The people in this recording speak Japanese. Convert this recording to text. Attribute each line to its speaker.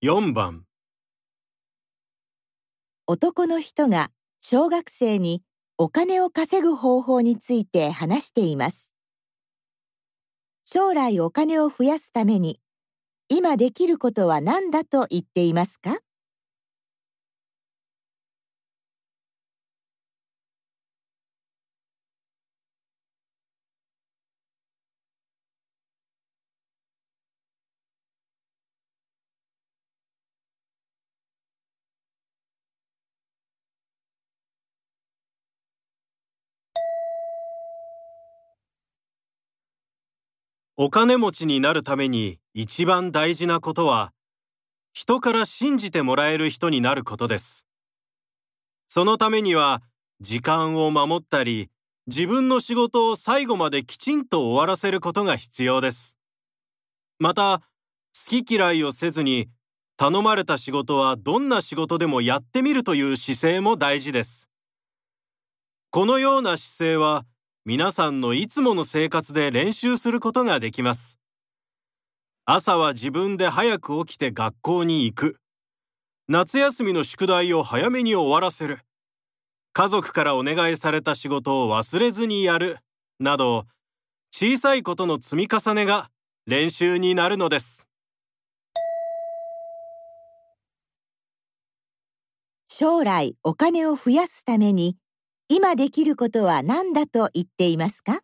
Speaker 1: 4番
Speaker 2: 男の人が小学生にお金を稼ぐ方法について話しています。将来お金を増やすために今できることは何だと言っていますか？
Speaker 1: お金持ちになるために一番大事なことは人から信じてもらえる人になることです。そのためには時間を守ったり自分の仕事を最後まできちんと終わらせることが必要です。また好き嫌いをせずに頼まれた仕事はどんな仕事でもやってみるという姿勢も大事です。このような姿勢は皆さんのいつもの生活で練習することができます。朝は自分で早く起きて学校に行く。夏休みの宿題を早めに終わらせる。家族からお願いされた仕事を忘れずにやる。など、小さいことの積み重ねが練習になるのです。
Speaker 2: 将来お金を増やすために今できることは何だと言っていますか？